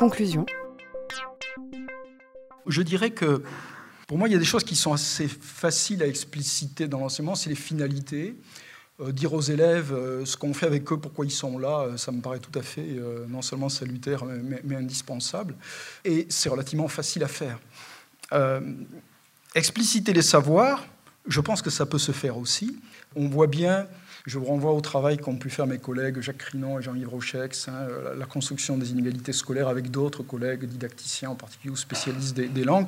conclusion. Je dirais que pour moi, il y a des choses qui sont assez faciles à expliciter dans l'enseignement, c'est les finalités. Euh, dire aux élèves euh, ce qu'on fait avec eux, pourquoi ils sont là, euh, ça me paraît tout à fait non seulement salutaire, mais, indispensable. Et c'est relativement facile à faire. expliciter les savoirs, je pense que ça peut se faire aussi. On voit bien je vous renvoie au travail qu'ont pu faire mes collègues Jacques Crinon et Jean-Yves Rochex, hein, la construction des inégalités scolaires avec d'autres collègues didacticiens, en particulier ou spécialistes des, langues,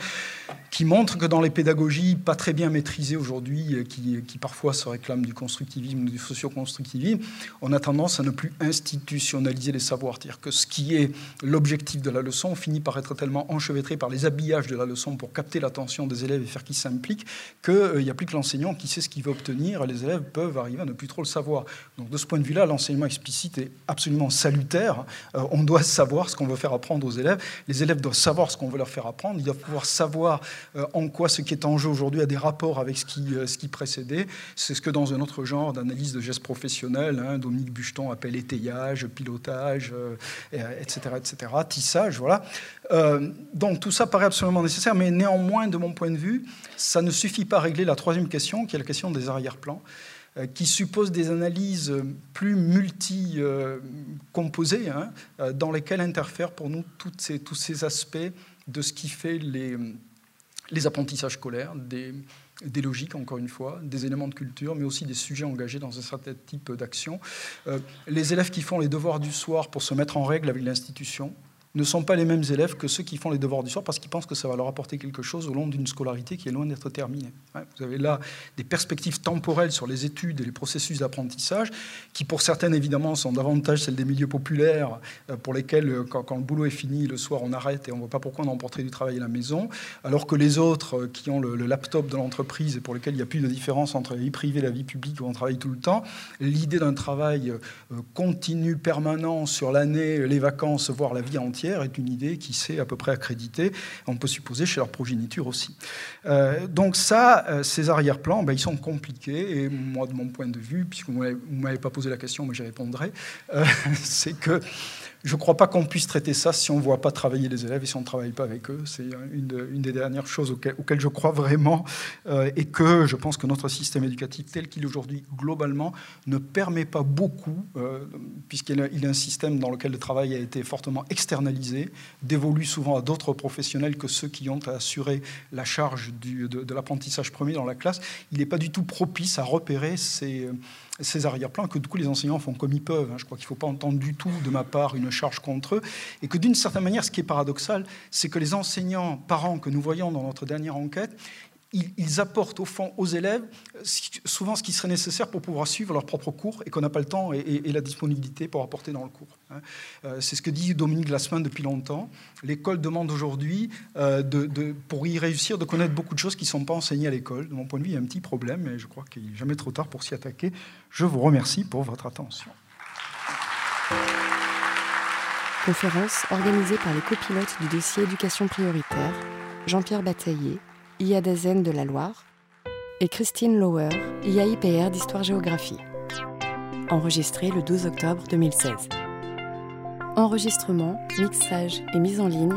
qui montrent que dans les pédagogies pas très bien maîtrisées aujourd'hui, euh, qui, parfois se réclament du constructivisme ou du socio-constructivisme, on a tendance à ne plus institutionnaliser les savoirs. C'est-à-dire que ce qui est l'objectif de la leçon finit par être tellement enchevêtré par les habillages de la leçon pour capter l'attention des élèves et faire qu'ils s'impliquent, qu'il euh, n'y a plus que l'enseignant qui sait ce qu'il veut obtenir. Les élèves peuvent arriver à ne plus trop le savoir. Donc de ce point de vue-là, l'enseignement explicite est absolument salutaire. Euh, on doit savoir ce qu'on veut faire apprendre aux élèves. Les élèves doivent savoir ce qu'on veut leur faire apprendre. Ils doivent pouvoir savoir euh, en quoi ce qui est en jeu aujourd'hui a des rapports avec ce qui, euh, ce qui précédait. C'est ce que dans un autre genre d'analyse de gestes professionnels, hein, Dominique Bucheton appelle étayage, pilotage, etc., etc., tissage, voilà. donc tout ça paraît absolument nécessaire, mais néanmoins, de mon point de vue, ça ne suffit pas à régler la troisième question, qui est la question des arrière-plans. Euh, qui suppose des analyses plus multi-composées, hein, euh, dans lesquelles interfèrent pour nous tous ces aspects de ce qui fait les, les apprentissages scolaires, des, des, logiques, encore une fois, des éléments de culture, mais aussi des sujets engagés dans un certain type d'action. Euh, les élèves qui font les devoirs du soir pour se mettre en règle avec l'institution, ne sont pas les mêmes élèves que ceux qui font les devoirs du soir parce qu'ils pensent que ça va leur apporter quelque chose au long d'une scolarité qui est loin d'être terminée. Vous avez là des perspectives temporelles sur les études et les processus d'apprentissage qui, pour certaines, évidemment, sont davantage celles des milieux populaires euh, pour lesquels, euh, quand, le boulot est fini, le soir, on arrête et on ne voit pas pourquoi on emporterait du travail à la maison, alors que les autres euh, qui ont le, laptop de l'entreprise et pour lesquels il n'y a plus de différence entre la vie privée et la vie publique où on travaille tout le temps, l'idée d'un travail continu, permanent sur l'année, les vacances, voire la vie entière, est une idée qui s'est à peu près accréditée, on peut supposer chez leur progéniture aussi. Euh, donc ça, euh, ces arrière-plans, ben, ils sont compliqués, et moi, de mon point de vue, puisque vous ne m'avez pas posé la question, mais j'y répondrai, euh, c'est que je ne crois pas qu'on puisse traiter ça si on ne voit pas travailler les élèves et si on ne travaille pas avec eux. C'est une, des dernières choses auxquelles, je crois vraiment euh, et que je pense que notre système éducatif tel qu'il est aujourd'hui globalement ne permet pas beaucoup, euh, puisqu'il est un système dans lequel le travail a été fortement externalisé, dévolu souvent à d'autres professionnels que ceux qui ont à assurer la charge de, de l'apprentissage premier dans la classe. Il n'est pas du tout propice à repérer ces ces arrière-plans, que du coup les enseignants font comme ils peuvent. Hein. Je crois qu'il ne faut pas entendre du tout de ma part une charge contre eux. Et que d'une certaine manière, ce qui est paradoxal, c'est que les enseignants, parents que nous voyons dans notre dernière enquête, ils, apportent au fond aux élèves souvent ce qui serait nécessaire pour pouvoir suivre leur propre cours et qu'on n'a pas le temps et, la disponibilité pour apporter dans le cours. Hein. Euh, c'est ce que dit Dominique Glassman depuis longtemps. L'école demande aujourd'hui, euh, pour y réussir, de connaître beaucoup de choses qui ne sont pas enseignées à l'école. De mon point de vue, il y a un petit problème, mais je crois qu'il n'est jamais trop tard pour s'y attaquer. Je vous remercie pour votre attention. Conférence organisée par les copilotes du dossier éducation prioritaire, Jean-Pierre Bataillé, IA de la Loire, et Christine Lauer, IAIPR d'Histoire-Géographie. Enregistré le 12 octobre 2016. Enregistrement, mixage et mise en ligne,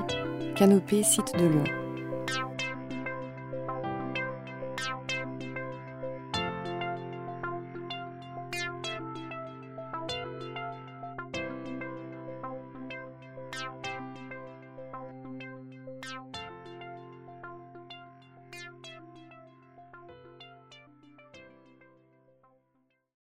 Canopée Site de Lyon.